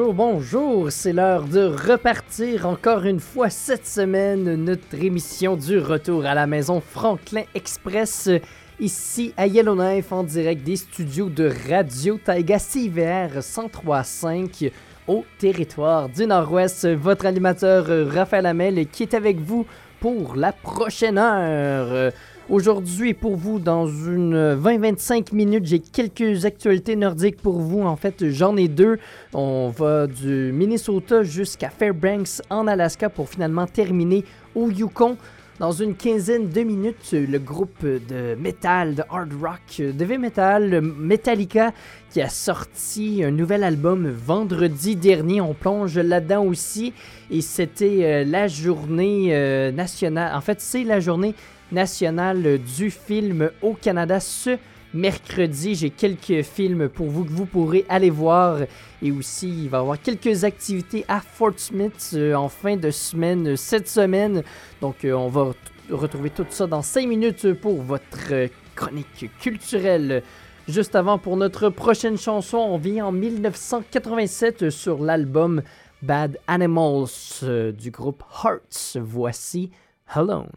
Bonjour. C'est l'heure de repartir encore une fois cette semaine notre émission du retour à la maison Franklin Express ici à Yellowknife en direct des studios de Radio Taiga CVR 103.5 au territoire du Nord-Ouest. Votre animateur Raphaël Hamel qui est avec vous pour la prochaine heure. Aujourd'hui, pour vous, dans une 20-25 minutes, j'ai quelques actualités nordiques pour vous. En fait, j'en ai deux. On va du Minnesota jusqu'à Fairbanks en Alaska pour finalement terminer au Yukon. Dans une quinzaine de minutes, le groupe de metal, de hard rock, de heavy metal, Metallica, qui a sorti un nouvel album vendredi dernier. On plonge là-dedans aussi. Et c'était euh, la journée euh, nationale. En fait, c'est la journée nationale du film au Canada ce mercredi. J'ai quelques films pour vous que vous pourrez aller voir. Et aussi, il va y avoir quelques activités à Fort Smith euh, en fin de semaine, cette semaine. Donc, euh, on va retrouver tout ça dans 5 minutes pour votre chronique culturelle. Juste avant, pour notre prochaine chanson, on vient en 1987 sur l'album Bad Animals euh, du groupe Hearts. Voici Alone.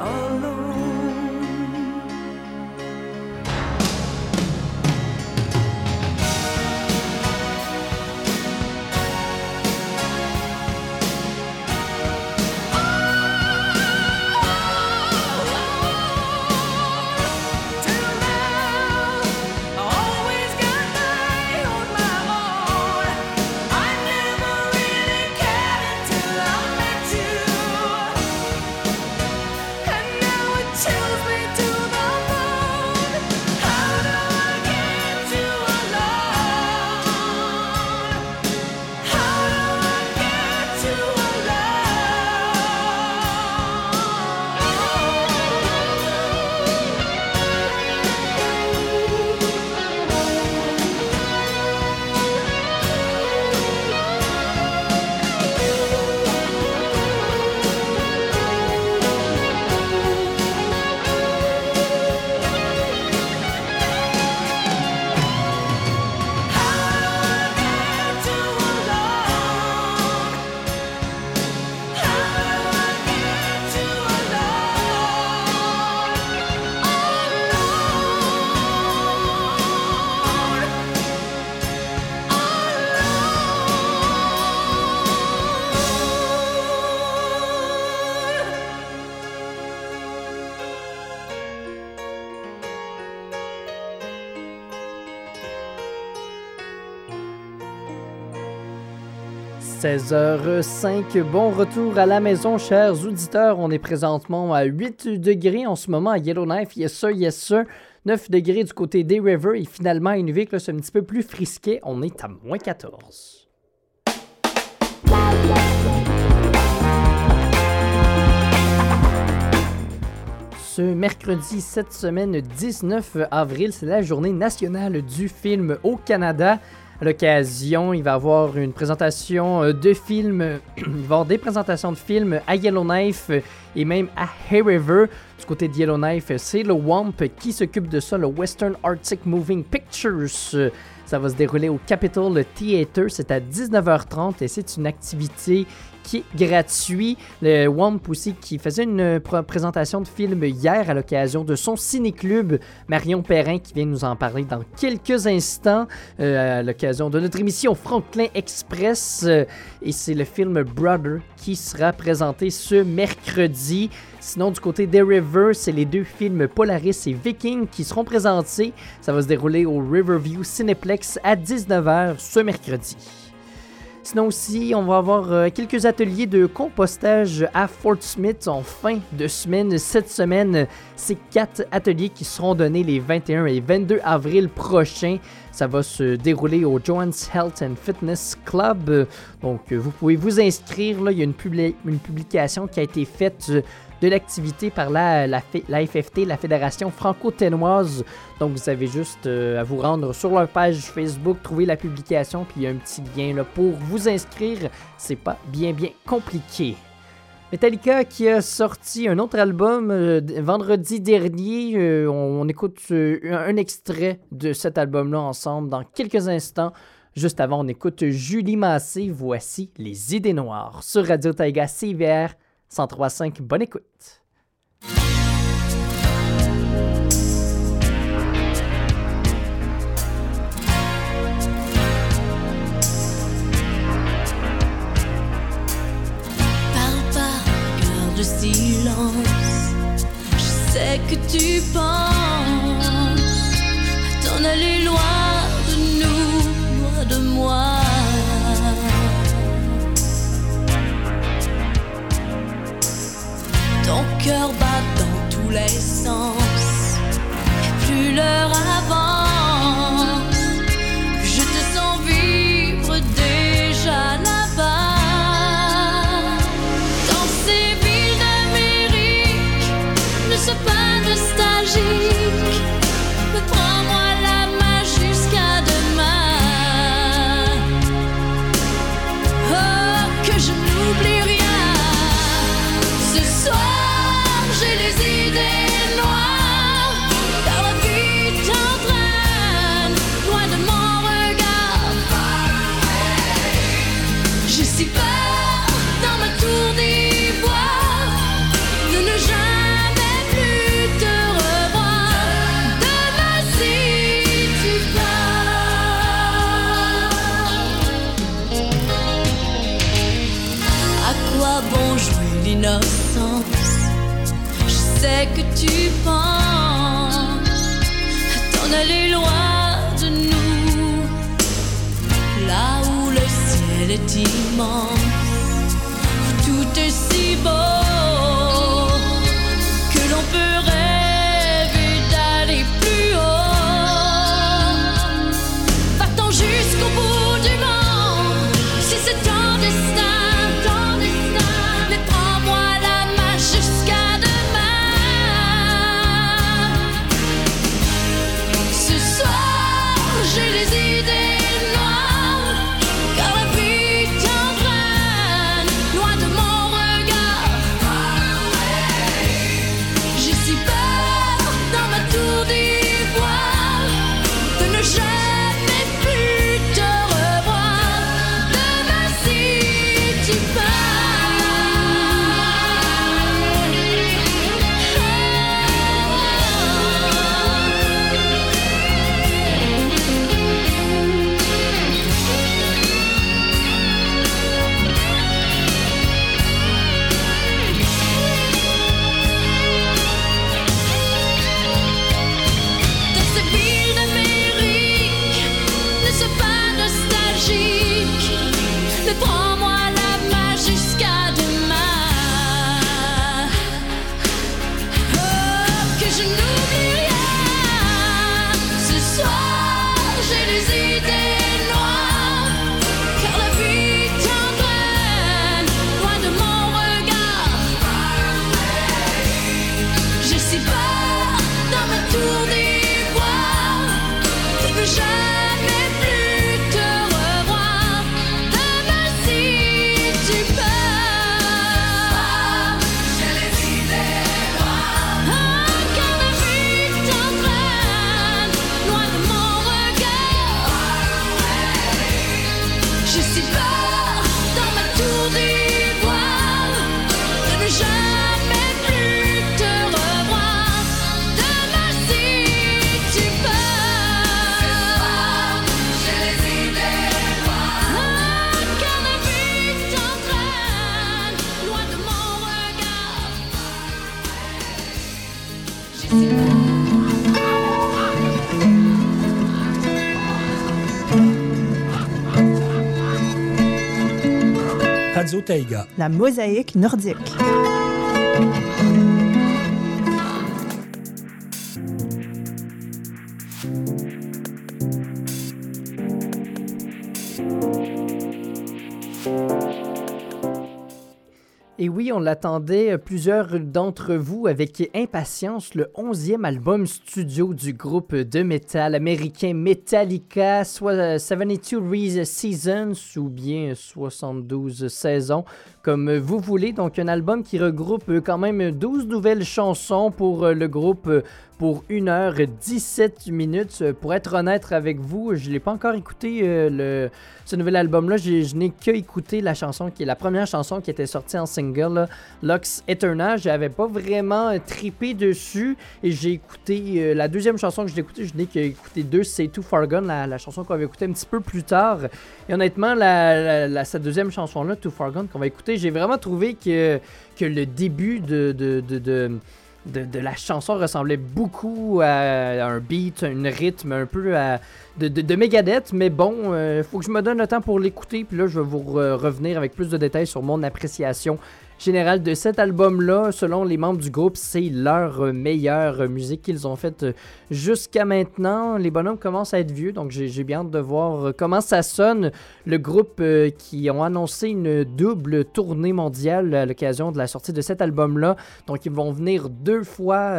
all around. 16h05, bon retour à la maison, chers auditeurs. On est présentement à 8 degrés en ce moment à Yellowknife. Yes sir, yes sir. 9 degrés du côté des River et finalement Inuvik, c'est un petit peu plus frisqué. On est à moins 14. Ce mercredi, cette semaine 19 avril, c'est la journée nationale du film au Canada. L'occasion, il va avoir une présentation euh, de films, il va avoir des présentations de films à Yellowknife et même à Hay River. Du côté de Yellowknife, c'est le WAMP qui s'occupe de ça, le Western Arctic Moving Pictures. Ça va se dérouler au Capitol Theatre, c'est à 19h30 et c'est une activité qui est gratuit. Le Wamp aussi qui faisait une présentation de film hier à l'occasion de son ciné-club. Marion Perrin qui vient nous en parler dans quelques instants euh, à l'occasion de notre émission Franklin Express. Euh, et c'est le film Brother qui sera présenté ce mercredi. Sinon, du côté des River, c'est les deux films Polaris et Viking qui seront présentés. Ça va se dérouler au Riverview Cineplex à 19h ce mercredi. Sinon aussi, on va avoir euh, quelques ateliers de compostage à Fort Smith en fin de semaine. Cette semaine, c'est quatre ateliers qui seront donnés les 21 et 22 avril prochains. Ça va se dérouler au Joanne's Health and Fitness Club. Donc, vous pouvez vous inscrire. Là. Il y a une, une publication qui a été faite de l'activité par la, la, FFT, la Fédération franco-ténoise. Donc vous avez juste euh, à vous rendre sur leur page Facebook, trouver la publication, puis il y a un petit lien pour vous inscrire. C'est pas bien bien compliqué. Metallica qui a sorti un autre album euh, vendredi dernier. Euh, on, écoute un, extrait de cet album-là ensemble dans quelques instants. Juste avant, on écoute Julie Massé. Voici Les Idées Noires sur Radio Taiga CVR 103.5. Bonne écoute. Garde silence. Je sais que tu penses t'en aller loin cœur bat dans tous les sens. Plus l'heure avance, est La mosaïque nordique. On l'attendait, euh, plusieurs d'entre vous, avec impatience, le 11e album studio du groupe de métal américain Metallica, soit euh, 72 Reasons Seasons ou bien 72 saisons, comme vous voulez. Donc un album qui regroupe quand même 12 nouvelles chansons pour euh, le groupe euh, pour 1h17 minutes. Pour être honnête avec vous, je ne l'ai pas encore écouté euh, le, ce nouvel album-là. Je n'ai que écouté la chanson qui est la première chanson qui était sortie en single, là, Lux Eterna. J'avais pas vraiment trippé dessus et j'ai écouté la deuxième chanson que j'ai écoutée. Je n'ai qu'écouté deux, c'est Too Far Gone, la, chanson qu'on va écouter un petit peu plus tard. Et honnêtement, la- la- cette deuxième chanson-là, Too Far Gone, qu'on va écouter, j'ai vraiment trouvé que, que le début de- de- de- de la chanson ressemblait beaucoup à un beat, un rythme un peu de, de, de Megadeth, mais bon, euh, faut que je me donne le temps pour l'écouter, puis là je vais vous re- revenir avec plus de détails sur mon appréciation générale de cet album-là. Selon les membres du groupe, c'est leur meilleure musique qu'ils ont faite euh, jusqu'à maintenant. Les bonhommes commencent à être vieux, donc j'ai bien hâte de voir euh, comment ça sonne. Le groupe euh, qui ont annoncé une double tournée mondiale à l'occasion de la sortie de cet album-là. Donc, ils vont venir deux fois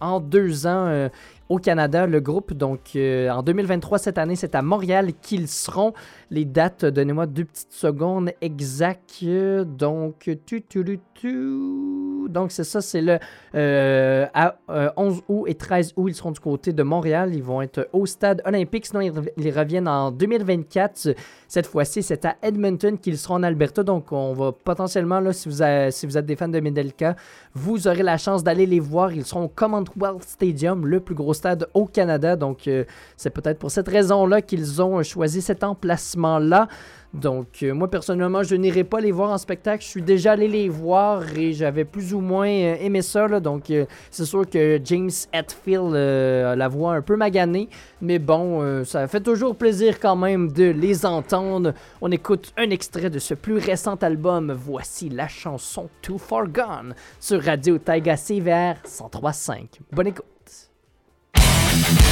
en deux ans au Canada, le groupe. Donc, euh, en 2023, cette année, c'est à Montréal qu'ils seront. Les dates, donnez-moi deux petites secondes exactes. Euh, Donc, tu, tu, tu. Donc, c'est ça, c'est le euh, à, euh, 11 août et 13 août, ils seront du côté de Montréal. Ils vont être au stade olympique. Sinon, ils, rev- ils reviennent en 2024. Cette fois-ci, c'est à Edmonton qu'ils seront en Alberta. Donc, on va potentiellement, là, si, vous avez- si vous êtes des fans de Medelka, vous aurez la chance d'aller les voir. Ils seront au Commonwealth Stadium, le plus gros stade au Canada. Donc, euh, c'est peut-être pour cette raison-là qu'ils ont choisi cet emplacement-là. Donc, euh, moi, personnellement, je n'irai pas les voir en spectacle. Je suis déjà allé les voir et j'avais plus ou moins euh, aimé ça. donc, euh, c'est sûr que James Hetfield euh, a la voix un peu maganée. Mais bon, euh, ça fait toujours plaisir quand même de les entendre. On écoute un extrait de ce plus récent album. Voici la chanson Too Far Gone sur Radio Taiga CVR 103.5. Bonne écoute. Too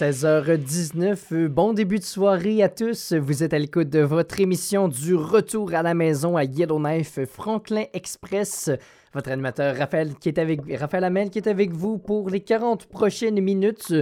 16h19, euh, bon début de soirée à tous. Vous êtes à l'écoute de votre émission du retour à la maison à Yellowknife Franklin Express. Votre animateur Raphaël, qui est avec, Raphaël Hamel qui est avec vous pour les 40 prochaines minutes.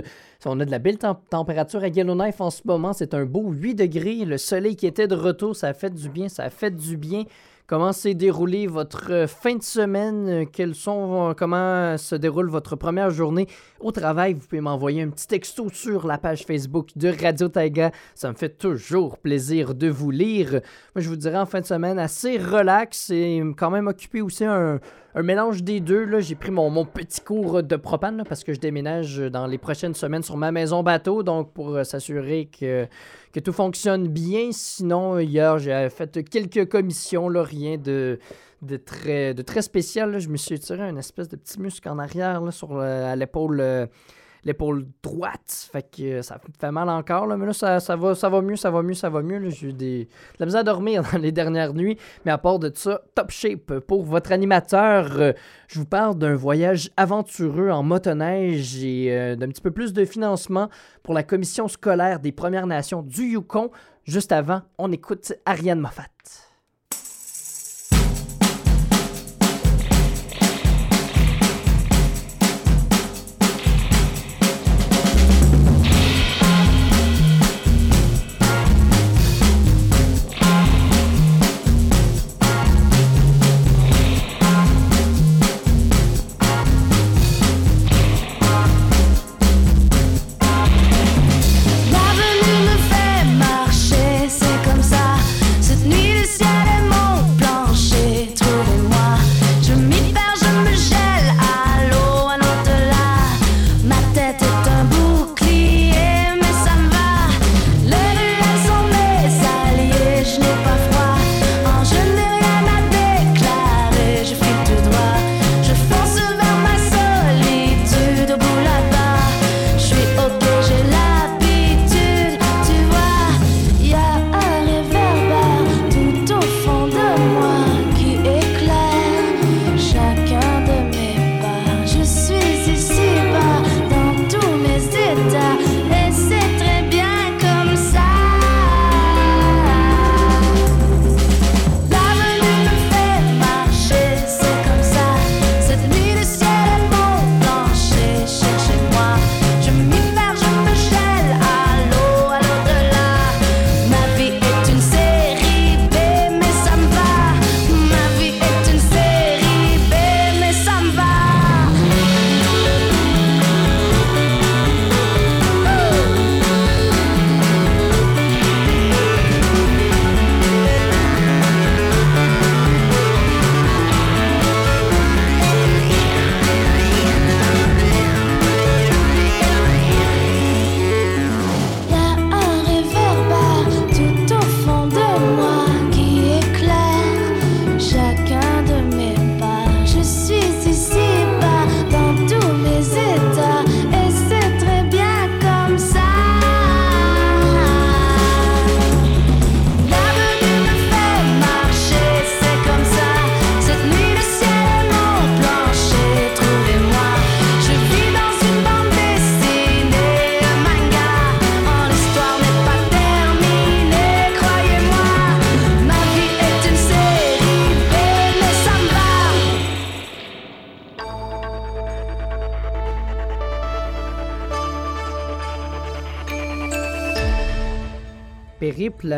On a de la belle tem- température à Yellowknife en ce moment. C'est un beau 8 degrés. Le soleil qui était de retour, ça a fait du bien. Ça a fait du bien. Comment s'est déroulée votre euh, fin de semaine? Euh, Quels sont, euh, comment se déroule votre première journée au travail? Vous pouvez m'envoyer un petit texto sur la page Facebook de Radio Taiga. Ça me fait toujours plaisir de vous lire. Moi, je vous dirais en fin de semaine assez relax et quand même occupé aussi un, un mélange des deux. J'ai pris mon, petit cours de propane parce que je déménage dans les prochaines semaines sur ma maison bateau. Donc, pour euh, s'assurer que, tout fonctionne bien. Sinon, hier, j'ai fait quelques commissions, là, rien de, de, très, de très spécial. Je me suis tiré une espèce de petit muscle en arrière sur à l'épaule. L'épaule droite. Fait que euh, ça fait mal encore, là, mais là, ça, ça va, ça va mieux, ça va mieux, ça va mieux. J'ai eu des... de la à dormir les dernières nuits, mais à part de ça, top shape. Pour votre animateur, euh, je vous parle d'un voyage aventureux en motoneige et euh, d'un petit peu plus de financement pour la commission scolaire des Premières Nations du Yukon. Juste avant, on écoute Ariane Moffat.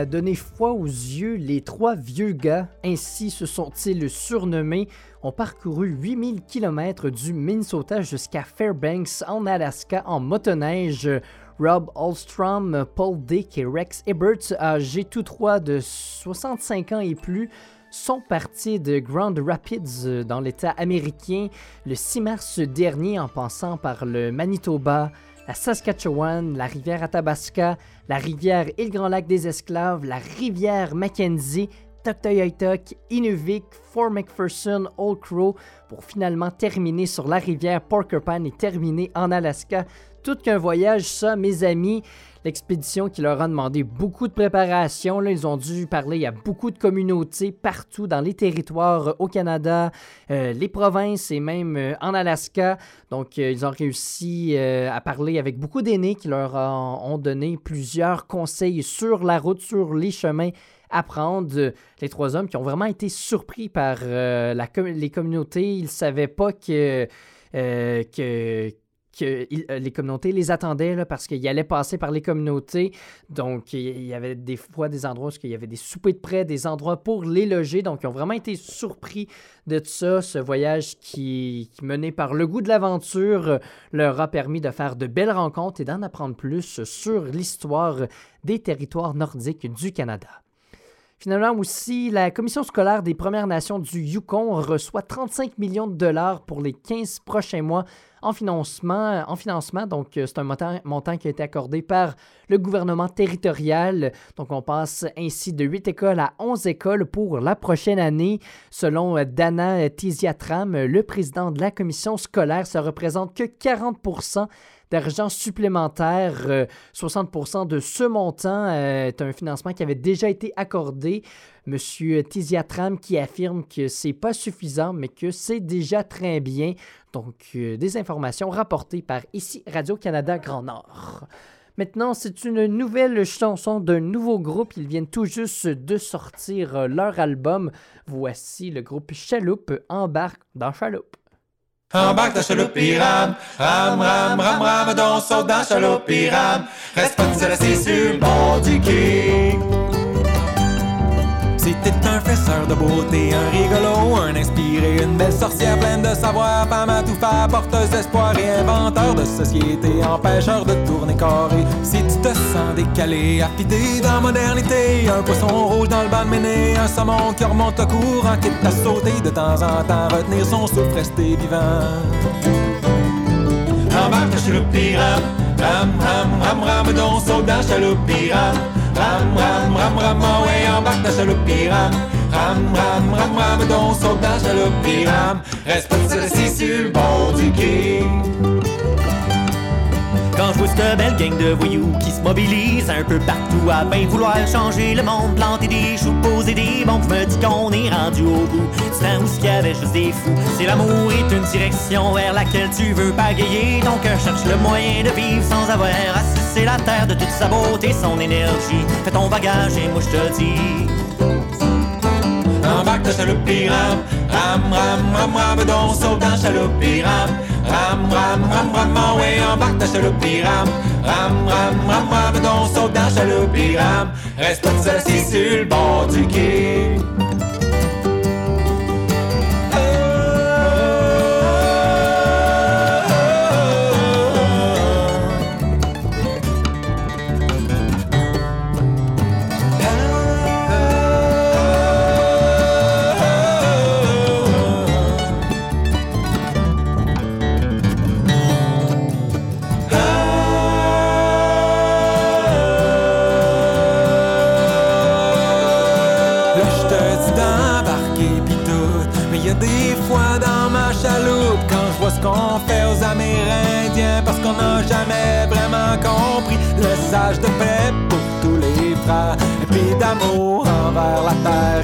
A donné foi aux yeux, les trois vieux gars, ainsi se sont-ils surnommés, ont parcouru 8000 km du Minnesota jusqu'à Fairbanks en Alaska en motoneige. Rob Alstrom, Paul Dick et Rex Ebert, âgés tous trois de 65 ans et plus, sont partis de Grand Rapids euh, dans l'État américain le 6 mars dernier en passant par le Manitoba, la Saskatchewan, la rivière Athabasca, la rivière et Grand Lac des Esclaves, la rivière Mackenzie Tuktoyaktuk, Inuvik, Fort McPherson, Old Crow pour finalement terminer sur la rivière Porcupine et terminer en Alaska. Tout qu'un voyage, ça, mes amis. L'expédition qui leur a demandé beaucoup de préparation. Là, ils ont dû parler à beaucoup de communautés partout dans les territoires euh, au Canada, euh, les provinces et même euh, en Alaska. Donc, ils ont réussi à parler avec beaucoup d'aînés qui leur ont donné plusieurs conseils sur la route, sur les chemins à prendre. Les trois hommes qui ont vraiment été surpris par les communautés. Ils ne savaient pas que, euh, les communautés les attendaient parce qu'ils allaient passer par les communautés. Donc, il y avait des fois des endroits où il y avait des soupers de près, des endroits pour les loger. Donc, ils ont vraiment été surpris de ça. Ce voyage qui, qui mené par le goût de l'aventure euh, leur a permis de faire de belles rencontres et d'en apprendre plus sur l'histoire des territoires nordiques du Canada. Finalement aussi, la commission scolaire des Premières Nations du Yukon reçoit 35 millions de dollars pour les 15 prochains mois en financement. En financement donc, euh, c'est un montant, qui a été accordé par le gouvernement territorial. Donc, on passe ainsi de 8 écoles à 11 écoles pour la prochaine année. Selon euh, Dana Tiziatram, le président de la commission scolaire, ça représente que 40 d'argent supplémentaire. Euh, 60% de ce montant euh, est un financement qui avait déjà été accordé. Monsieur Tiziatram qui affirme que c'est pas suffisant, mais que c'est déjà très bien. Donc, euh, des informations rapportées par ici Radio-Canada Grand Nord. Maintenant, c'est une nouvelle chanson d'un nouveau groupe. Ils viennent tout juste de sortir euh, leur album. Voici le groupe Chaloupe embarque dans Chaloupe. Embarque dans chaloupe-pirame, ram, ram, ram, ram, donc saute dans chaloupe-pirame. Reste pas seul assis sur le bord du quai. Si un fesseur de beauté, un rigolo, un une belle sorcière pleine de savoir, femme à tout faire, porteuse d'espoir et inventeur de société, empêcheur de tourner carré. Si tu te sens décalé, affidé dans la modernité, un poisson rouge dans le bas de méné, un saumon qui remonte le courant, quitte à sauter de temps en temps, retenir son souffle, rester vivant. Embarque dans chaloupe-pirame, ram, ram, ram, ram, donc saute dans chaloupe-pirame. Ram, ram, ram, ram, ah ouais, embarque dans chaloupe-pirame. Ram, ram, ram, ram, donc saute dans chaloupe-pirame. Reste pas seul assis sur le bord du quai. Quand je vois cette belle gang de voyous qui se mobilise un peu partout à bien vouloir changer le monde, planter des choux, poser des bombes, je me dis qu'on est rendu au bout du temps où ce qu'il y avait juste des fous? C'est l'amour est une direction vers laquelle tu veux pagayer, donc euh, cherche le moyen de vivre sans avoir à la terre de toute sa beauté, son énergie. Fais ton bagage et moi je te dis. Embarque dans chaloupe-pirame, ram, ram, ram, ram, donc saute dans chaloupe-pirame. Ram, ram, ram, ram, ouais, embarque dans chaloupe-pirame. Ram, ram, ram, ram, saute dans chaloupe-pirame. Reste pas seul assis sur le bord du quai.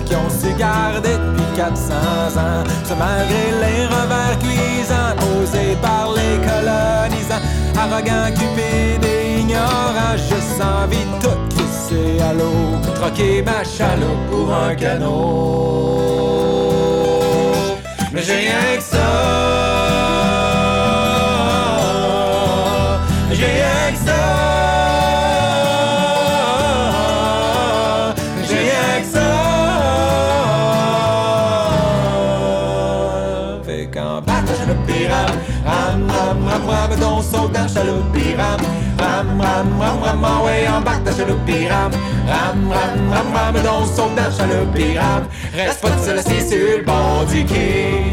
Qui ont su garder depuis 400 ans. Ce malgré les revers cuisants posés par les colonisants. Arrogants, cupides et ignorants, juste envie de tout à l'eau. Troquer ma chaloupe pour un canot. Mais j'ai rien que ça. Ram, ah ouais, embarque dans chaloupe-pirame. Ram, ram, ram, ram, donc saute dans chaloupe-pirame. Reste pas seul assis sur le bord du quai.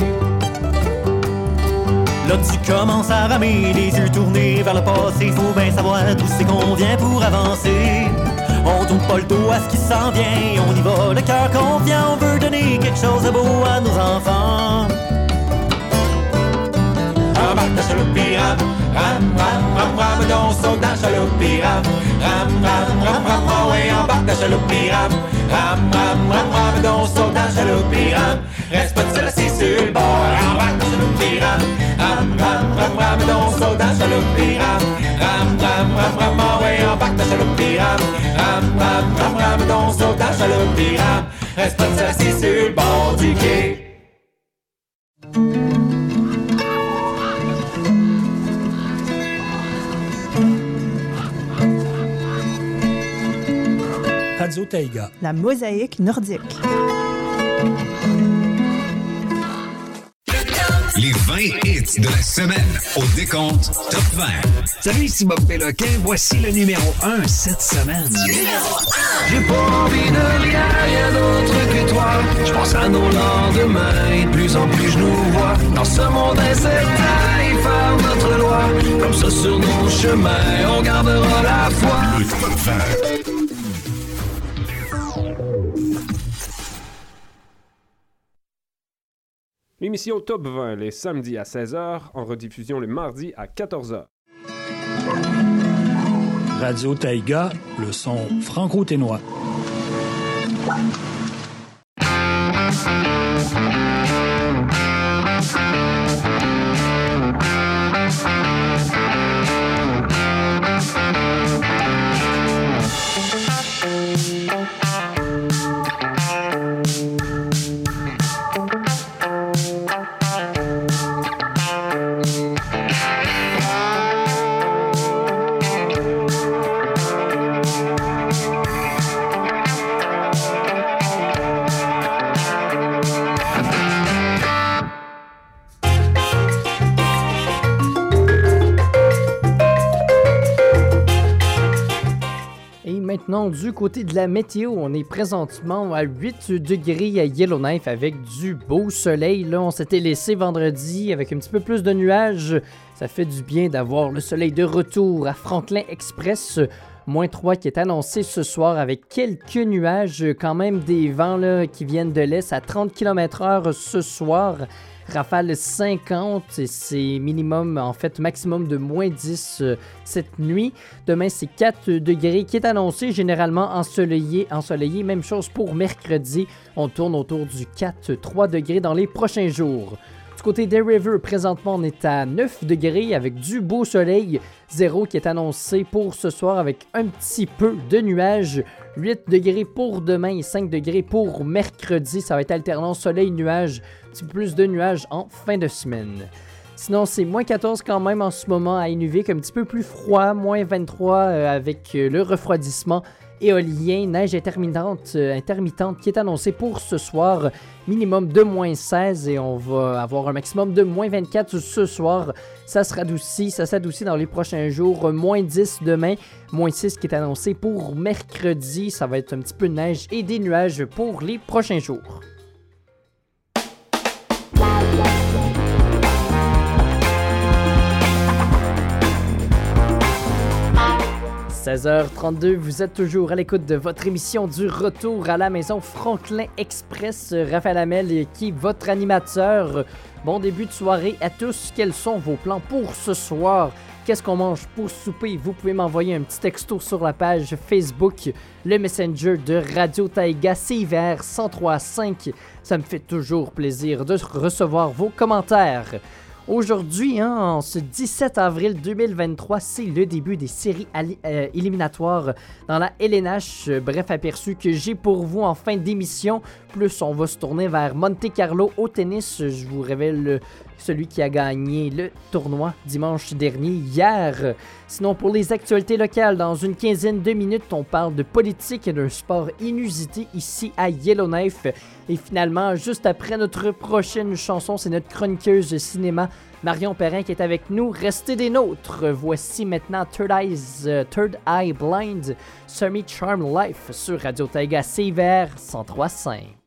Là tu commences à ramer, les yeux tournés vers le passé, faut bien savoir d'où c'est qu'on vient pour avancer. On tourne pas le dos à ce qui s'en vient. On y va, le cœur confiant. On veut donner quelque chose de beau à nos enfants. Embarque ta chaloupe puis rame, rame, rame, rame, rame, donc saute chaloupe puis rame, rame, rame, rame, rame, oh ouais, embarque ta chaloupe puis rame, rame, rame, rame, rame, donc saute chaloupe puis rame, reste pas seul assis sur le bord, embarque ta chaloupe puis rame, rame, rame, rame, rame, donc saute chaloupe puis rame, rame, rame, rame, rame, oh ouais, embarque ta chaloupe puis rame, rame, rame, rame, rame, donc saute chaloupe puis rame, reste pas seul assis sur le bord du quai. Radio Taïga. La mosaïque nordique. Les 20 hits de la semaine au décompte Top 20. Salut, ici Bob Péloquin. Voici le numéro 1 cette semaine. J'ai pas envie de rien, rien d'autre que toi. Je pense à nos lendemains et de plus en plus je nous vois. Dans ce monde incertain, et faire notre loi. Comme ça sur nos chemins, on gardera la foi. Le Top 20. L'émission Top 20 les samedis à 16h, en rediffusion le mardi à 14h. Radio Taïga, le son franco-ténois. Du côté de la météo, on est présentement à 8 degrés à Yellowknife avec du beau soleil. Là, on s'était laissé vendredi avec un petit peu plus de nuages. Ça fait du bien d'avoir le soleil de retour à Franklin Express. Moins 3 qui est annoncé ce soir avec quelques nuages, quand même des vents là, qui viennent de l'est à 30 km/h ce soir. Rafale 50, et c'est minimum, en fait, maximum de moins 10 euh, cette nuit. Demain, c'est 4 degrés qui est annoncé, généralement ensoleillé. Ensoleillé, même chose pour mercredi. On tourne autour du 4-3 degrés dans les prochains jours. Côté des River, présentement, on est à 9 degrés avec du beau soleil. 0 qui est annoncé pour ce soir avec un petit peu de nuages. 8 degrés pour demain et 5 degrés pour mercredi. Ça va être alternant soleil-nuage, un petit peu plus de nuages en fin de semaine. Sinon, c'est moins 14 quand même en ce moment à Inuvik, un petit peu plus froid, moins 23 euh, avec euh, le refroidissement éolien, neige intermittente, euh, intermittente qui est annoncée pour ce soir, minimum de moins 16 et on va avoir un maximum de moins 24 ce soir. Ça se radoucit, ça s'adoucit dans les prochains jours, moins 10 demain, moins 6 qui est annoncé pour mercredi. Ça va être un petit peu de neige et des nuages pour les prochains jours. 16h32, vous êtes toujours à l'écoute de votre émission du retour à la maison Franklin Express. Raphaël Hamel qui? Est votre animateur. Bon début de soirée à tous. Quels sont vos plans pour ce soir? Qu'est-ce qu'on mange pour souper? Vous pouvez m'envoyer un petit texto sur la page Facebook, le Messenger de Radio Taïga CIVR 1035. Ça me fait toujours plaisir de recevoir vos commentaires. Aujourd'hui, hein, ce 17 avril 2023, c'est le début des séries euh, éliminatoires dans la LNH. Bref aperçu que j'ai pour vous en fin d'émission. Plus, on va se tourner vers Monte Carlo au tennis. Je vous révèle celui qui a gagné le tournoi dimanche dernier, hier. Sinon, pour les actualités locales, dans une quinzaine de minutes, on parle de politique et d'un sport inusité ici à Yellowknife. Et finalement, juste après notre prochaine chanson, c'est notre chroniqueuse cinéma Marion Perrin qui est avec nous. Restez des nôtres. Voici maintenant Third, euh, Third Eye Blind, Semi Charm Life sur Radio Taiga CVR 103.5.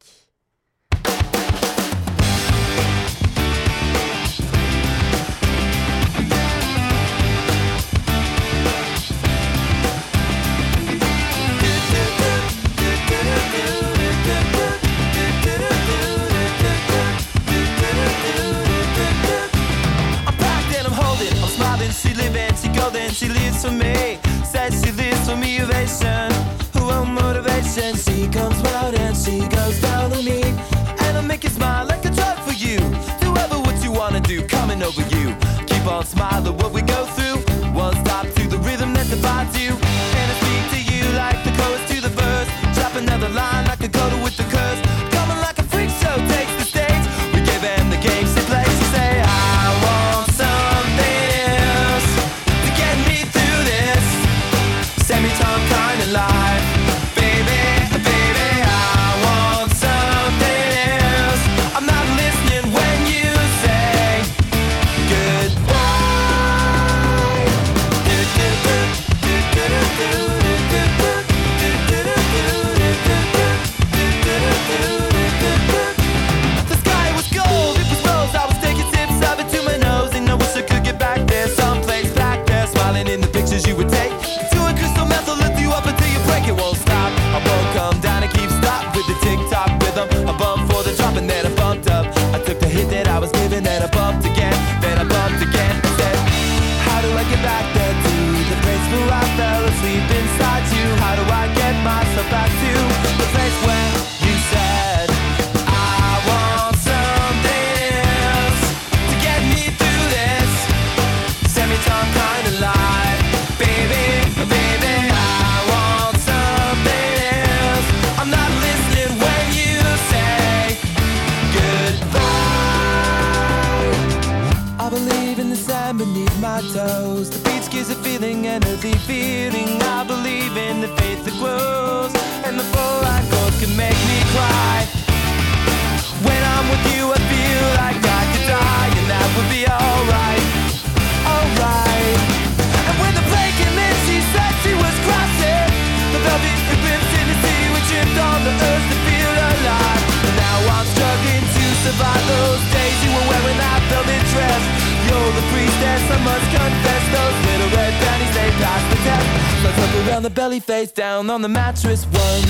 survive those days you were wearing that velvet dress. You're the priestess, I must confess. Those little red panties, they pass the test. Let's up around the belly, face down on the mattress. One,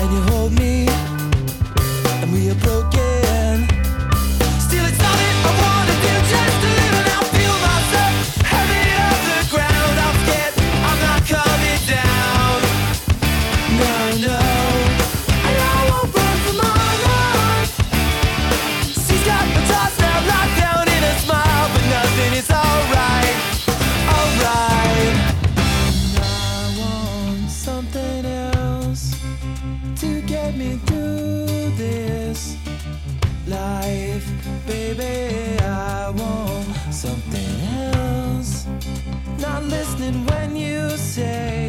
and you hold me, and we are broken. not listening when you say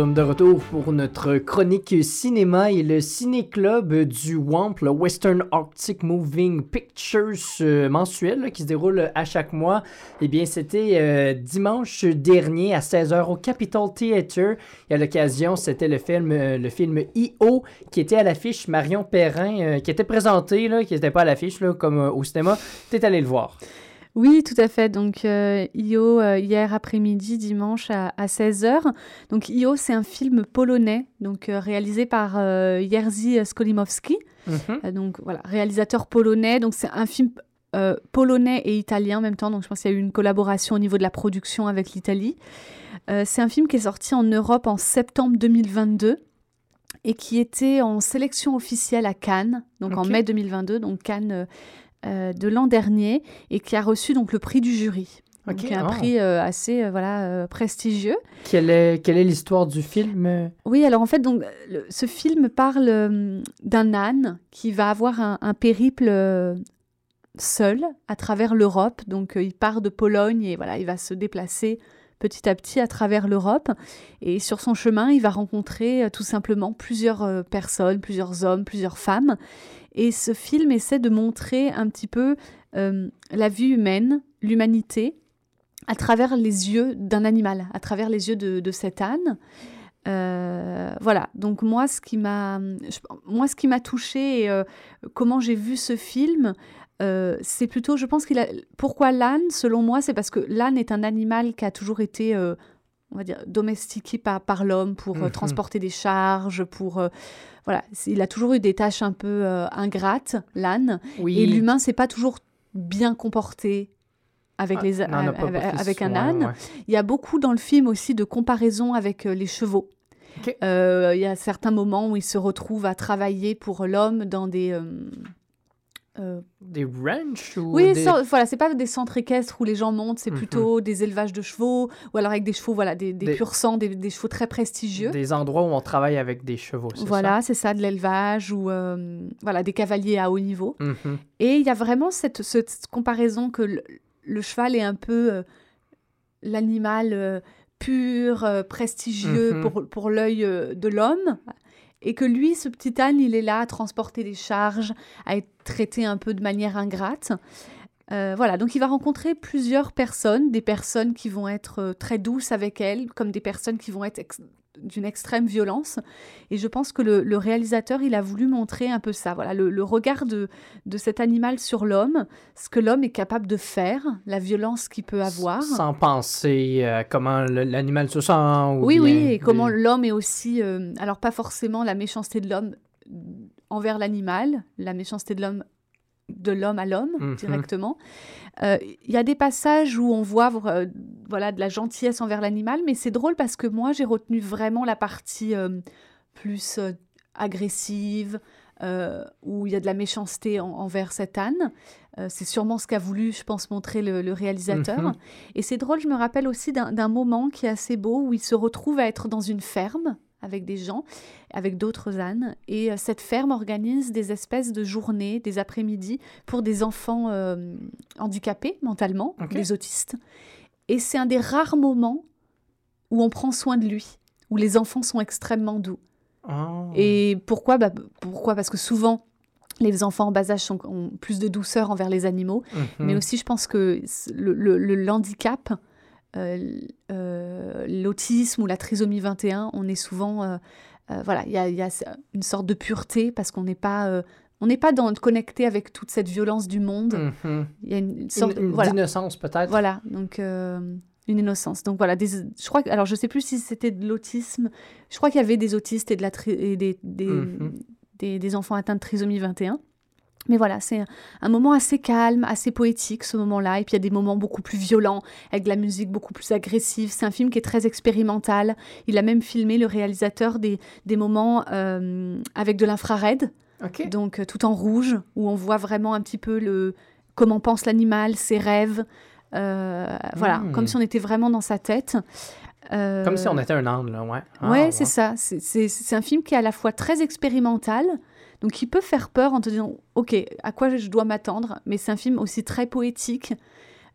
sommes de retour pour notre chronique cinéma et le ciné-club du WAMP, le Western Arctic Moving Pictures euh, mensuel qui se déroule à chaque mois. Eh bien, c'était euh, dimanche dernier à 16h au Capitol Theatre. Et à l'occasion, c'était le film euh, le film I.O. qui était à l'affiche Marion Perrin, euh, qui était présenté, qui n'était pas à l'affiche comme au cinéma. T'es allé le voir. Oui, tout à fait. Donc, euh, Io, euh, hier après-midi, dimanche à, 16h. Donc, Io, c'est un film polonais, donc euh, réalisé par Jerzy Skolimowski. Mhm. Donc, voilà, réalisateur polonais. Donc, c'est un film polonais et italien en même temps. Donc, je pense qu'il y a eu une collaboration au niveau de la production avec l'Italie. c'est un film qui est sorti en Europe en septembre 2022 et qui était en sélection officielle à Cannes, donc en mai 2022. Donc Cannes euh, de l'an dernier, et qui a reçu donc le prix du jury. Donc un ah. prix euh, assez euh, voilà euh, prestigieux. Quelle est, quelle est l'histoire du film? Oui, alors en fait, donc, le- ce film parle d'un âne qui va avoir un, un périple seul à travers l'Europe. Donc, il part de Pologne et voilà, il va se déplacer petit à petit à travers l'Europe. Et sur son chemin, il va rencontrer tout simplement plusieurs personnes, plusieurs hommes, plusieurs femmes. Et ce film essaie de montrer un petit peu euh, la vie humaine, l'humanité, à travers les yeux d'un animal, à travers les yeux de, de cet âne. Euh, voilà, donc moi ce qui m'a moi ce qui m'a touché et euh, comment j'ai vu ce film, euh, c'est plutôt, je pense qu'il a pourquoi l'âne selon moi, c'est parce que l'âne est un animal qui a toujours été on va dire domestiqué par, par l'homme pour Mhm. transporter des charges, pour voilà, c'est- il a toujours eu des tâches un peu euh, ingrates, l'âne, Oui. et l'humain s'est pas toujours bien comporté avec, Ah, les, avec, avec un âne. ouais. Il y a beaucoup dans le film aussi de comparaisons avec euh, les chevaux. Euh, il y a certains moments où il se retrouve à travailler pour l'homme dans des... euh, euh, Des ranchs ou oui, des... so- voilà, c'est pas des centres équestres où les gens montent, c'est Mhm. plutôt des élevages de chevaux, ou alors avec des chevaux, voilà, des, des Des- pur sang, des, des chevaux très prestigieux. des endroits où on travaille avec des chevaux, c'est Voilà, c'est ça, de l'élevage ou euh, voilà, des cavaliers à haut niveau. Mhm. Et il y a vraiment cette, cette comparaison que le, le cheval est un peu euh, l'animal pur, prestigieux Mhm. pour, pour l'œil de l'homme. Et que lui, ce petit âne, il est là à transporter des charges, à être traité un peu de manière ingrate. Euh, voilà, donc il va rencontrer plusieurs personnes, des personnes qui vont être euh, très douces avec elle, comme des personnes qui vont être d'une extrême violence. Et je pense que le, le réalisateur, il a voulu montrer un peu ça, voilà, le, le regard de, de cet animal sur l'homme, ce que l'homme est capable de faire, la violence qu'il peut avoir. Sans penser euh, comment l'animal se sent. ou Oui, bien oui, et comment l'homme est aussi, euh, alors pas forcément la méchanceté de l'homme envers l'animal, la méchanceté de l'homme de l'homme à l'homme Mhm. directement. Euh, Il y a des passages où on voit euh, voilà de la gentillesse envers l'animal, mais c'est drôle parce que moi j'ai retenu vraiment la partie euh, plus agressive, euh, où il y a de la méchanceté en- envers cet âne. Euh, c'est sûrement ce qu'a voulu, je pense, montrer le, le réalisateur. Mhm. Et c'est drôle, je me rappelle aussi d'un moment qui est assez beau, où il se retrouve à être dans une ferme avec des gens, avec d'autres ânes. Et euh, cette ferme organise des espèces de journées, des après-midi, pour des enfants euh, handicapés mentalement, Ok. des autistes. Et c'est un des rares moments où on prend soin de lui, où les enfants sont extrêmement doux. Oh. Et pourquoi? Bah, Pourquoi? Parce que souvent, les enfants en bas âge ont plus de douceur envers les animaux. Mhm. Mais aussi, je pense que le, le- le handicap, l'autisme ou la trisomie 21, on est souvent... euh, euh, voilà, il y a, y une sorte de pureté parce qu'on n'est pas... euh, on n'est pas dans, connecté avec toute cette violence du monde. Mhm. Il y a une sorte Une, une voilà. d'innocence peut-être. Voilà, donc euh, une innocence. Donc voilà, des, je crois alors je sais plus si c'était de l'autisme. Je crois qu'il y avait des autistes et, de la tri- et des, des, Mhm. des, des enfants atteints de trisomie 21. Mais voilà, c'est un, moment assez calme, assez poétique ce moment-là. Et puis il y a des moments beaucoup plus violents, avec de la musique beaucoup plus agressive. C'est un film qui est très expérimental. Il a même filmé, le réalisateur, des, des moments euh, avec de l'infrared Ok. donc euh, tout en rouge, où on voit vraiment un petit peu le comment pense l'animal, ses rêves. Euh, Voilà, Mm. comme si on était vraiment dans sa tête. Euh, Comme si on était un âne, là, ouais. Ah, ouais, c'est ça. C'est- C'est c'est un film qui est à la fois très expérimental, donc qui peut faire peur en te disant, ok, à quoi je dois m'attendre, mais c'est un film aussi très poétique.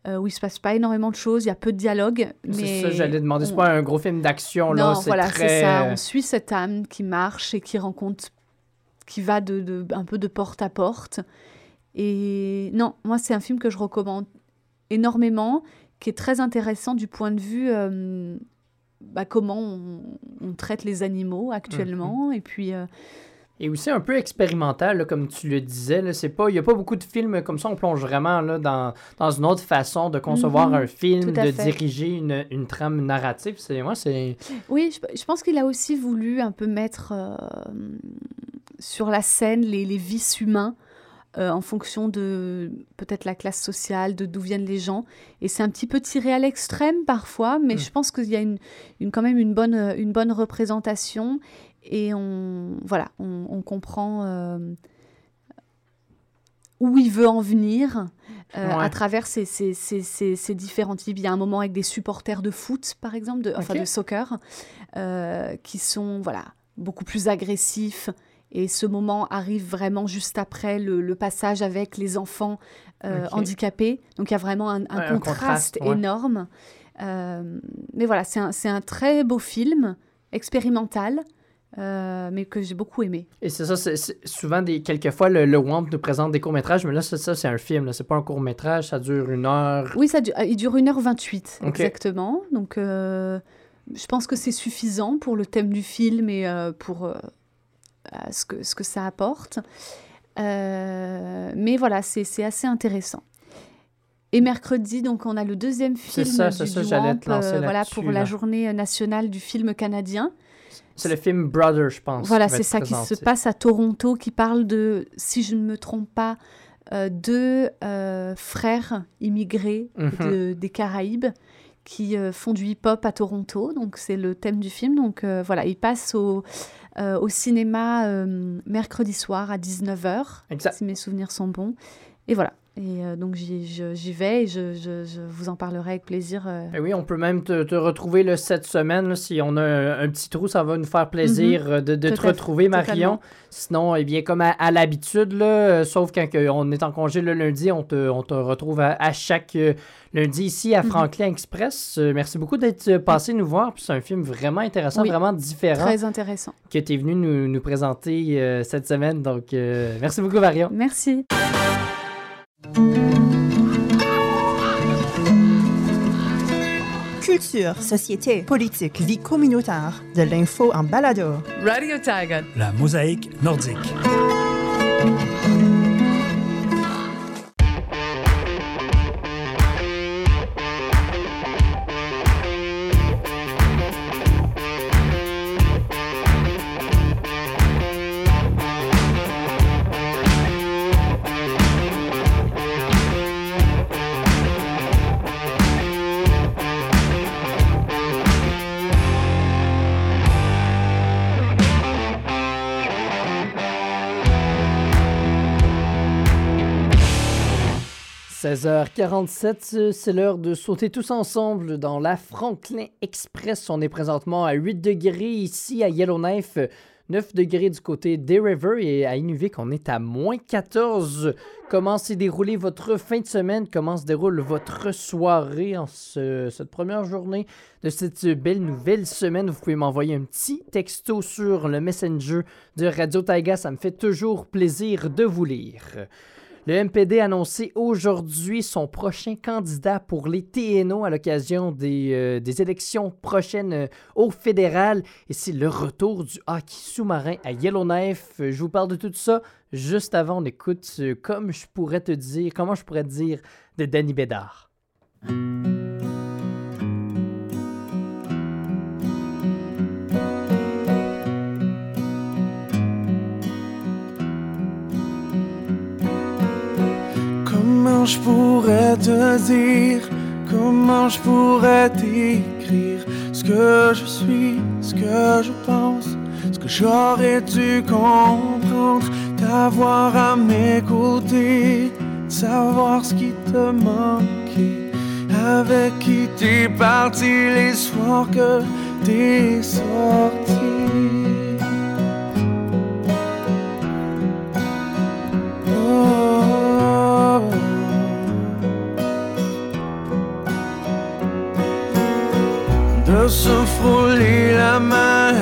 euh, où il se passe pas énormément de choses, il y a peu de dialogue. C'est mais ça, j'allais demander. C'est on- pas un gros film d'action, là. C'est voilà, très... c'est ça. On suit cette âme qui marche et qui rencontre, qui va de, de- un peu de porte à porte. Et non, moi, c'est un film que je recommande énormément, qui est très intéressant du point de vue euh, bah, comment on, on traite les animaux actuellement. Et puis, euh, Et aussi un peu expérimental, là, comme tu le disais. il n'y a pas beaucoup de films comme ça. On plonge vraiment là, dans, dans une autre façon de concevoir Mhm, un film, de fait. diriger une, une trame narrative. C'est, moi, c'est... Oui, je, je pense qu'il a aussi voulu un peu mettre euh, sur la scène les, les vices humains euh, en fonction de peut-être la classe sociale, de d'où viennent les gens. Et c'est un petit peu tiré à l'extrême parfois, mais Mm. je pense qu'il y a une, une- quand même une bonne, euh, une bonne représentation. Et on, voilà, on, on comprend euh, où il veut en venir euh, Ouais. à travers ces, ces, ces, ces- différents types. Il y a un moment avec des supporters de foot, par exemple, de, enfin de soccer, euh, qui sont voilà, beaucoup plus agressifs. Et ce moment arrive vraiment juste après le, le passage avec les enfants handicapés. Donc il y a vraiment un, un Ouais, un contraste, ouais. énorme. Mais voilà, c'est un, c'est un très beau film, expérimental, euh, mais que j'ai beaucoup aimé. Et c'est ça, c'est souvent, des, quelquefois, le, le WAMP nous présente des courts-métrages, mais là, c'est ça, c'est un film, c'est pas un court-métrage, ça dure une heure. Oui, ça, euh, il dure 1h28 Ok. exactement. Donc euh, je pense que c'est suffisant pour le thème du film et euh, pour ce, que, ce que ça apporte. Mais voilà, c'est assez intéressant. Et mercredi, donc, on a le deuxième film ça, du, ça, WAMP, voilà, pour la journée nationale du film canadien. C'est le film Brother, je pense. Voilà, c'est ça qui se passe à Toronto, qui parle de, si je ne me trompe pas, euh, deux euh, frères immigrés Mhm. de- des Caraïbes qui euh, font du hip-hop à Toronto. Donc, c'est le thème du film. Donc, voilà, il passe au, au cinéma mercredi soir à 19h, Exact. si mes souvenirs sont bons. Et voilà. Et euh, donc, j'y vais et je, je- je vous en parlerai avec plaisir. euh, Eh oui, on peut même te, te retrouver là, cette semaine. là, si on a un, un petit trou, ça va nous faire plaisir Mhm. euh, de, te retrouver, Marion. totalement. Sinon, eh bien, comme à, à l'habitude, euh, sauf quand on est en congé le lundi, on te, on te retrouve à, à chaque lundi ici à Mhm. Franklin Express. Merci beaucoup d'être passé nous voir. C'est un film vraiment intéressant, Oui, vraiment différent Très intéressant. que tu es venu nous, nous présenter cette semaine. Donc, merci beaucoup, Marion. Merci. Culture, société, politique, vie communautaire, de l'info en balado. Radio Tiger. La mosaïque nordique. – 16h47, c'est l'heure de sauter tous ensemble dans la Franklin Express. On est présentement à 8 degrés ici à Yellowknife, 9 degrés du côté des River et à Inuvik, on est à moins 14. Comment s'est déroulée votre fin de semaine? Comment se déroule votre soirée en ce- cette première journée de cette belle nouvelle semaine? Vous pouvez m'envoyer un petit texto sur le Messenger de Radio Taiga. Ça me fait toujours plaisir de vous lire. Le MPD a annoncé aujourd'hui son prochain candidat pour les TNO à l'occasion des, euh, élections prochaines euh, au fédéral. Et c'est le retour du hockey sous-marin à Yellowknife. Euh, Je vous parle de tout ça juste avant. On écoute, comme je pourrais te dire, comment je pourrais te dire, de Danny Bédard. Comment je pourrais te dire, comment je pourrais t'écrire? Ce que je suis, ce que je pense, ce que j'aurais dû comprendre, t'avoir à mes côtés, savoir ce qui te manquait, avec qui t'es parti les soirs que t'es sorti. Oh. De se frôler la main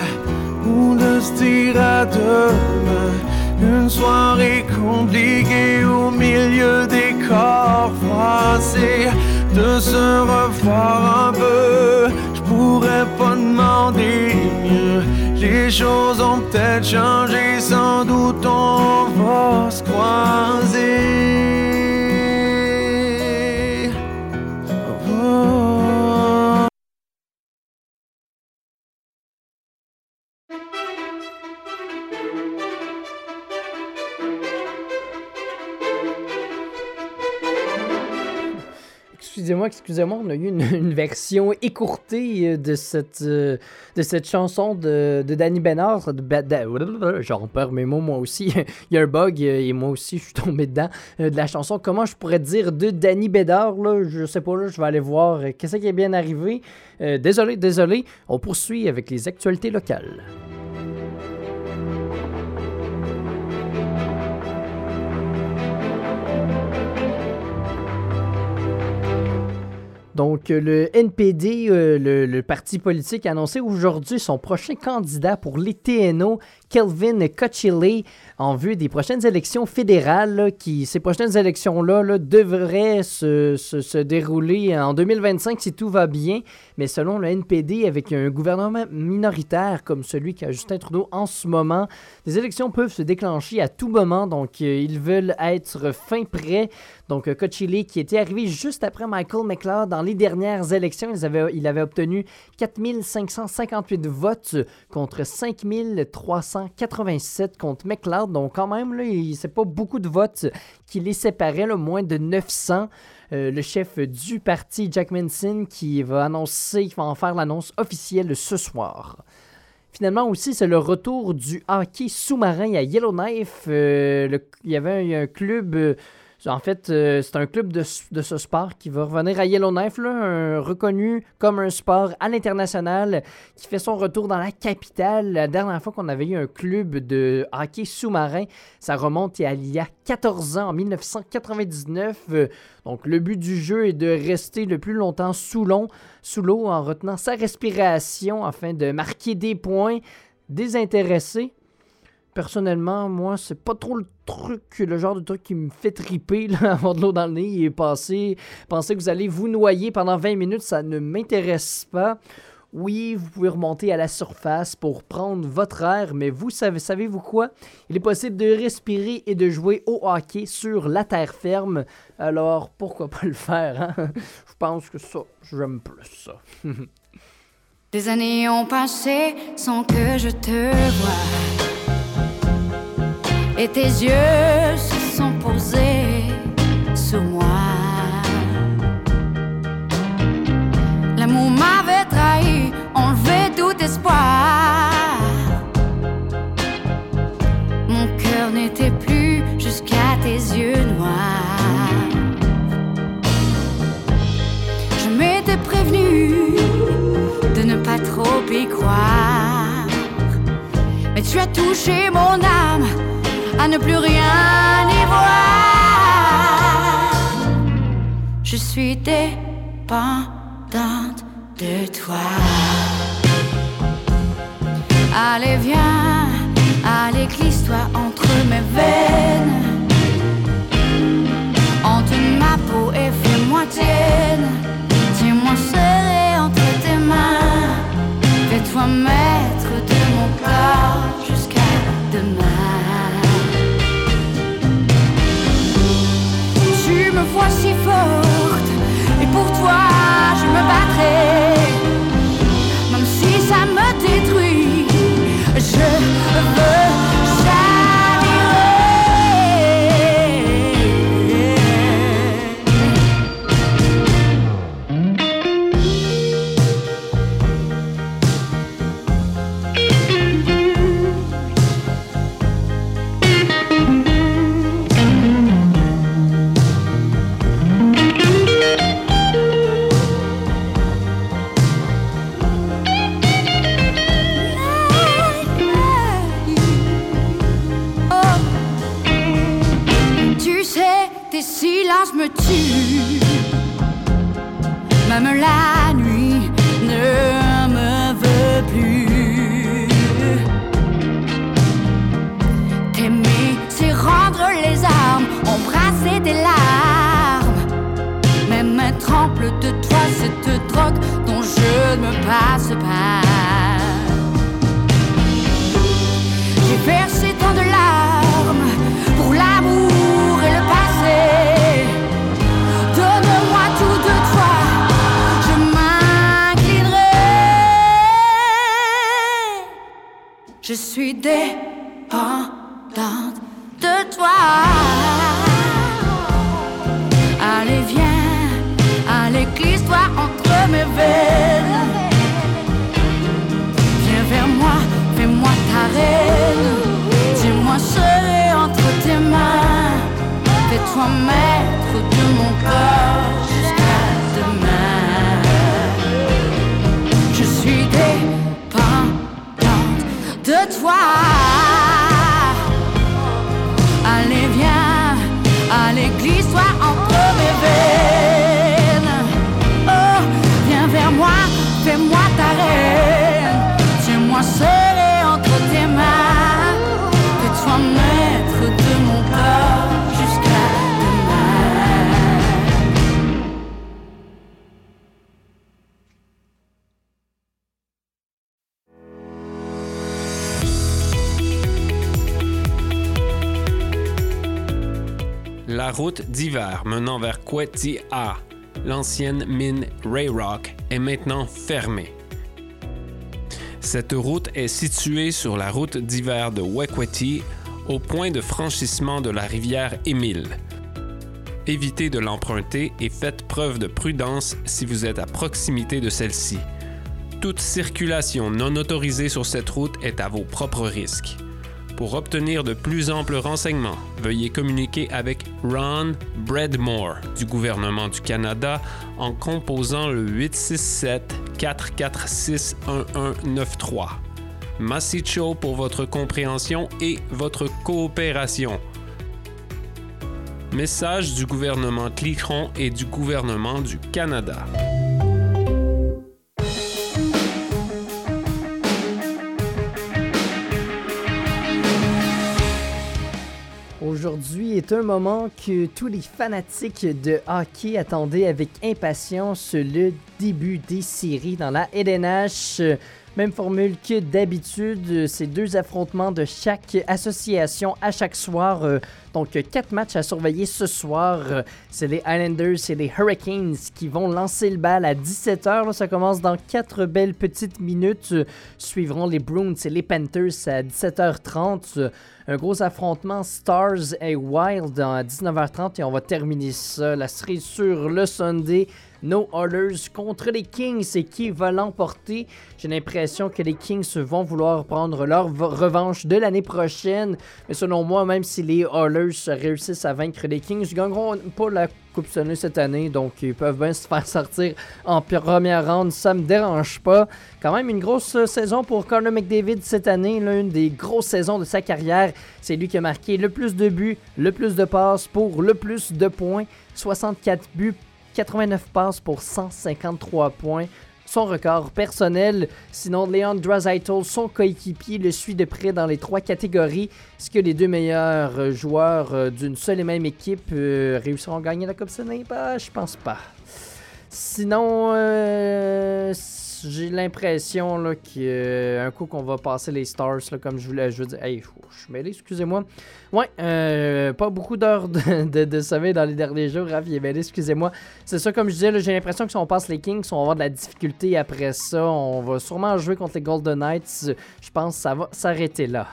ou de se dire à demain. Une soirée compliquée au milieu des corps froissés. De se revoir un peu, je pourrais pas demander mieux. Les choses ont peut-être changé, sans doute excusez-moi, on a eu une, version écourtée euh, de cette, euh, de cette chanson de, de Danny Bernard. De, Da- J'en mes mots, moi aussi. Il y a un bug euh, et moi aussi, je suis tombé dedans. de la chanson, comment je pourrais dire de Danny Bédard, là, je sais pas, je vais aller voir qu'est-ce qui est bien arrivé. Désolé, désolé. On poursuit avec les actualités locales. Donc, le NPD, euh, le, le parti politique, a annoncé aujourd'hui son prochain candidat pour les TNO, Kelvin Cochillet, en vue des prochaines élections fédérales. qui, ces prochaines élections-là là, devraient se, se- dérouler en 2025 si tout va bien. Mais selon le NPD, avec un gouvernement minoritaire comme celui qu'a Justin Trudeau en ce moment, les élections peuvent se déclencher à tout moment. Donc, euh, ils veulent être fin prêts. Donc, euh, Cochillet, qui était arrivé juste après Michael McLeod dans les dernières élections, ils avaient- il avait obtenu 4558 votes contre 5387 contre McLeod. Donc, quand même, là, c'est pas beaucoup de votes qui les séparaient, là, moins de 900. Euh, le chef du parti, Jack Manson, qui va annoncer, qui va en faire l'annonce officielle ce soir. Finalement aussi, c'est le retour du hockey sous-marin à Yellowknife. Euh, il y avait un club, euh, en fait, euh, c'est un club de, ce sport qui va revenir à Yellowknife, là, reconnu comme un sport à l'international, qui fait son retour dans la capitale. La dernière fois qu'on avait eu un club de hockey sous-marin, ça remonte à il y a 14 ans, en 1999. Euh, donc, le but du jeu est de rester le plus longtemps sous l'eau, sous l'eau en retenant sa respiration afin de marquer des points désintéressés. Personnellement, moi, c'est pas trop le truc, le genre de truc qui me fait triper, là, avoir de l'eau dans le nez et passer, penser que vous allez vous noyer pendant 20 minutes, ça ne m'intéresse pas. Oui, vous pouvez remonter à la surface pour prendre votre air, mais vous savez, savez-vous quoi? Il est possible de respirer et de jouer au hockey sur la terre ferme. Alors, pourquoi pas le faire, hein? Je pense que ça, j'aime plus ça. Des années ont passé sans que je te voie. Et tes yeux se sont posés sur moi. L'amour m'avait trahi, enlevé tout espoir. Mon cœur n'était plus jusqu'à tes yeux noirs. Je m'étais prévenue de ne pas trop y croire. Mais tu as touché mon âme à ne plus rien y voir. Je suis dépendante de toi. Allez, viens, allez, glisse-toi entre mes veines. Entre ma peau et fais-moi tienne. Tiens-moi serré entre tes mains. Fais-toi maître route d'hiver menant vers Quetia, l'ancienne mine Rayrock, est maintenant fermée. Cette route est située sur la route d'hiver de Wekweti, au point de franchissement de la rivière Émile. Évitez de l'emprunter et faites preuve de prudence si vous êtes à proximité de celle-ci. Toute circulation non autorisée sur cette route est à vos propres risques. Pour obtenir de plus amples renseignements, veuillez communiquer avec Ron Bredmore du gouvernement du Canada en composant le 867-446-1193. Massicho pour votre compréhension et votre coopération. Message du gouvernement Clicron et du gouvernement du Canada. Aujourd'hui est un moment que tous les fanatiques de hockey attendaient avec impatience le début des séries dans la LNH. Même formule que d'habitude, ces deux affrontements de chaque association à chaque soir. Euh, Donc, quatre matchs à surveiller ce soir. C'est les Islanders et les Hurricanes qui vont lancer le bal à 17h. Ça commence dans quatre belles petites minutes. Suivront les Bruins et les Panthers à 17h30. Euh, Un gros affrontement Stars et Wild à 19h30 et on va terminer ça. La série sur le Sunday. No Oilers contre les Kings et qui va l'emporter? J'ai l'impression que les Kings vont vouloir prendre leur revanche de l'année prochaine. Mais selon moi, même si les Oilers réussissent à vaincre les Kings, ils gagneront pas la Coupe Stanley cette année. Donc ils peuvent bien se faire sortir en première ronde. Ça me dérange pas. Quand même une grosse euh, saison pour Connor McDavid cette année. là, une des grosses saisons de sa carrière. C'est lui qui a marqué le plus de buts, le plus de passes pour le plus de points. 64 buts 89 passes pour 153 points. Son record personnel. Sinon, Leon Draisaitl, son coéquipier, le suit de près dans les trois catégories. Est-ce que les deux meilleurs joueurs euh, d'une seule et même équipe euh, réussiront à gagner la Coupe Stanley? Bah, je pense pas. Sinon, euh, j'ai l'impression qu'un coup qu'on va passer les Stars, là, comme je voulais, je veux dire, hey, je suis excusez-moi. Ouais, euh, pas beaucoup d'heures de, de, de sommeil dans les derniers jours, Raph, il excusez-moi. C'est ça, comme je disais, j'ai l'impression que si on passe les Kings, on va avoir de la difficulté après ça. On va sûrement jouer contre les Golden Knights. Je pense que ça va s'arrêter là.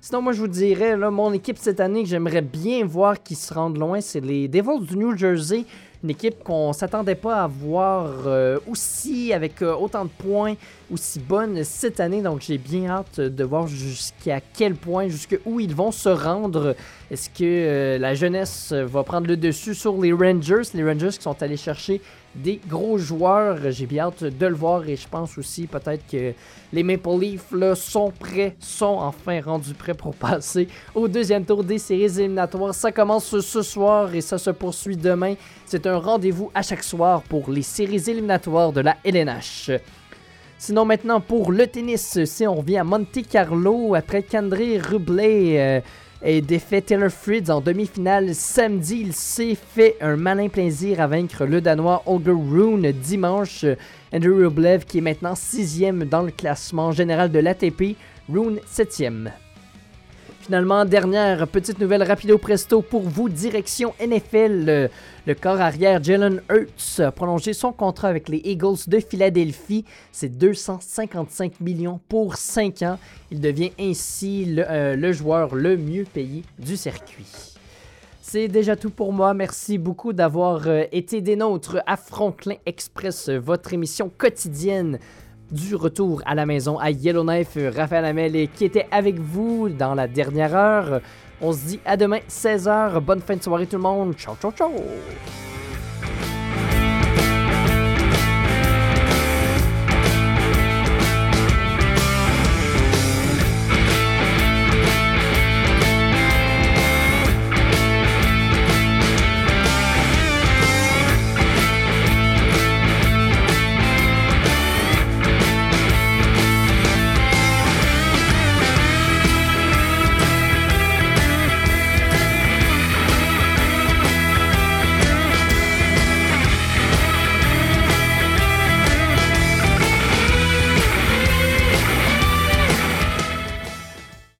Sinon, moi, je vous dirais, là, mon équipe cette année que j'aimerais bien voir qui se rendent loin, c'est les Devils du New Jersey. Une équipe qu'on s'attendait pas à voir euh, aussi, avec euh, autant de points, aussi bonne cette année. Donc, j'ai bien hâte de voir jusqu'à quel point, jusqu'où ils vont se rendre. Est-ce que euh, la jeunesse va prendre le dessus sur les Rangers? Les Rangers qui sont allés chercher des gros joueurs. J'ai bien hâte de le voir et je pense aussi peut-être que les Maple Leafs sont prêts, sont enfin rendus prêts pour passer au deuxième tour des séries éliminatoires. Ça commence ce, soir et ça se poursuit demain. C'est un rendez-vous à chaque soir pour les séries éliminatoires de la LNH. Sinon, maintenant pour le tennis, si on revient à Monte Carlo après qu'André Rublet euh, ait défait Taylor Fritz en demi-finale samedi, il s'est fait un malin plaisir à vaincre le Danois Holger Rune dimanche. Andrew Rublev qui est maintenant sixième dans le classement général de l'ATP, Rune septième. Finalement, dernière petite nouvelle rapido presto pour vous, direction NFL. Le, corps arrière Jalen Hurts a prolongé son contrat avec les Eagles de Philadelphie. C'est 255 millions pour 5 ans. Il devient ainsi le, euh, le joueur le mieux payé du circuit. C'est déjà tout pour moi. Merci beaucoup d'avoir euh, été des nôtres à Franklin Express, votre émission quotidienne du retour à la maison à Yellowknife. Raphaël Hamel et qui était avec vous dans la dernière heure. On se dit à demain 16h. Bonne fin de soirée tout le monde. Ciao, ciao, ciao.